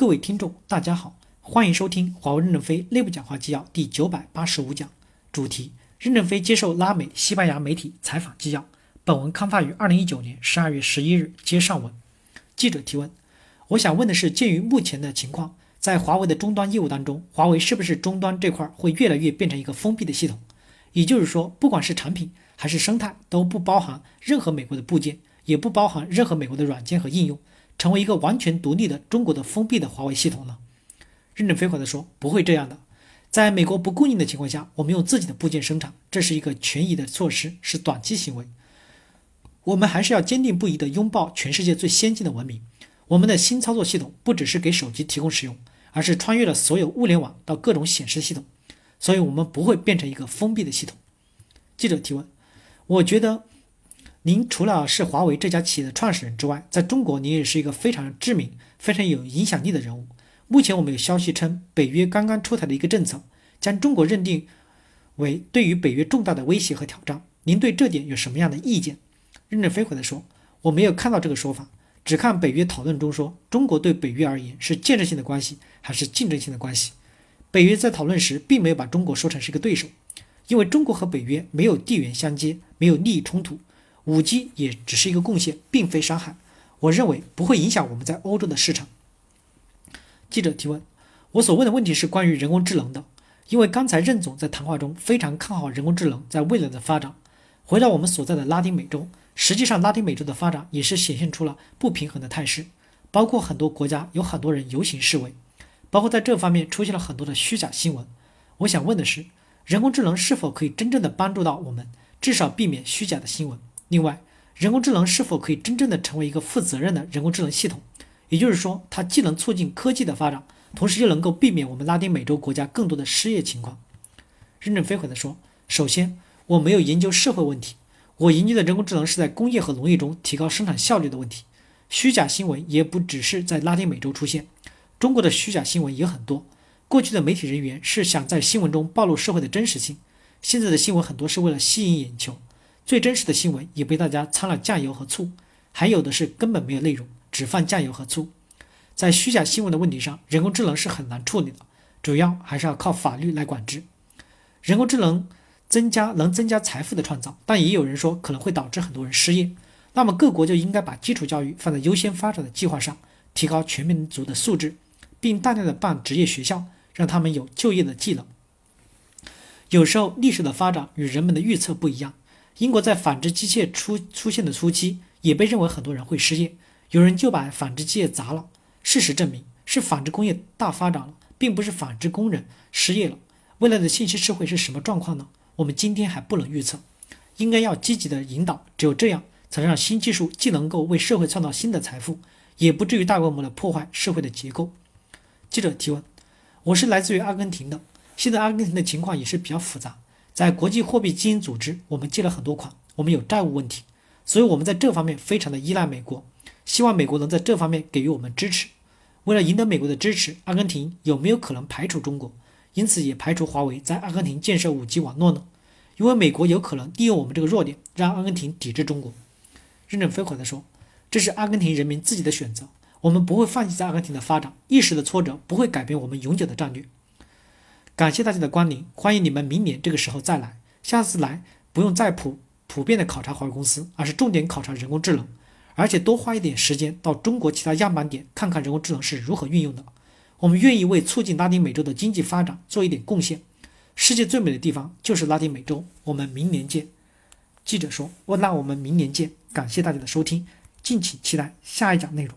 各位听众，大家好，欢迎收听华为任正非内部讲话纪要第九百八十五讲，主题：任正非接受拉美、西班牙媒体采访纪要。本文刊发于二零一九年十二月十一日。接上文，记者提问：我想问的是，鉴于目前的情况，在华为的终端业务当中，华为是不是终端这块会越来越变成一个封闭的系统？也就是说，不管是产品还是生态，都不包含任何美国的部件，也不包含任何美国的软件和应用。成为一个完全独立的中国的封闭的华为系统呢？任正非回答说：“不会这样的，在美国不供应的情况下，我们用自己的部件生产，这是一个权宜的措施，是短期行为。我们还是要坚定不移地拥抱全世界最先进的文明。我们的新操作系统不只是给手机提供使用，而是穿越了所有物联网到各种显示系统，所以我们不会变成一个封闭的系统。”记者提问：“我觉得。”您除了是华为这家企业的创始人之外，在中国您也是一个非常知名、非常有影响力的人物。目前我们有消息称，北约刚刚出台的一个政策，将中国认定为对于北约重大的威胁和挑战。您对这点有什么样的意见？任正非回答说：“我没有看到这个说法，只看北约讨论中说，中国对北约而言是建设性的关系还是竞争性的关系。北约在讨论时并没有把中国说成是一个对手，因为中国和北约没有地缘相接，没有利益冲突。”五 G 也只是一个贡献，并非伤害。我认为不会影响我们在欧洲的市场。记者提问：我所问的问题是关于人工智能的，因为刚才任总在谈话中非常看好人工智能在未来的发展。回到我们所在的拉丁美洲，实际上拉丁美洲的发展也是显现出了不平衡的态势，包括很多国家有很多人游行示威，包括在这方面出现了很多的虚假新闻。我想问的是，人工智能是否可以真正的帮助到我们，至少避免虚假的新闻？另外，人工智能是否可以真正的成为一个负责任的人工智能系统？也就是说，它既能促进科技的发展，同时又能够避免我们拉丁美洲国家更多的失业情况。任正非回答说：“首先，我没有研究社会问题，我研究的人工智能是在工业和农业中提高生产效率的问题。虚假新闻也不只是在拉丁美洲出现，中国的虚假新闻也很多。过去的媒体人员是想在新闻中暴露社会的真实性，现在的新闻很多是为了吸引眼球。”最真实的新闻也被大家掺了酱油和醋，还有的是根本没有内容，只放酱油和醋。在虚假新闻的问题上，人工智能是很难处理的，主要还是要靠法律来管制。人工智能增加能增加财富的创造，但也有人说可能会导致很多人失业。那么各国就应该把基础教育放在优先发展的计划上，提高全民族的素质，并大量的办职业学校，让他们有就业的技能。有时候历史的发展与人们的预测不一样。英国在纺织机械出出现的初期，也被认为很多人会失业，有人就把纺织机械砸了。事实证明，是纺织工业大发展了，并不是纺织工人失业了。未来的信息社会是什么状况呢？我们今天还不能预测，应该要积极的引导，只有这样，才能让新技术既能够为社会创造新的财富，也不至于大规模的破坏社会的结构。记者提问：我是来自于阿根廷的，现在阿根廷的情况也是比较复杂。在国际货币基金组织，我们借了很多款，我们有债务问题，所以我们在这方面非常的依赖美国，希望美国能在这方面给予我们支持。为了赢得美国的支持，阿根廷有没有可能排除中国？因此也排除华为在阿根廷建设 5G 网络呢？因为美国有可能利用我们这个弱点，让阿根廷抵制中国。任正非回答说：“这是阿根廷人民自己的选择，我们不会放弃在阿根廷的发展，一时的挫折不会改变我们永久的战略。”感谢大家的光临，欢迎你们明年这个时候再来。下次来不用再普普遍的考察华为公司，而是重点考察人工智能，而且多花一点时间到中国其他样板点看看人工智能是如何运用的。我们愿意为促进拉丁美洲的经济发展做一点贡献。世界最美的地方就是拉丁美洲。我们明年见。记者说：“我那我们明年见。”感谢大家的收听，敬请期待下一讲内容。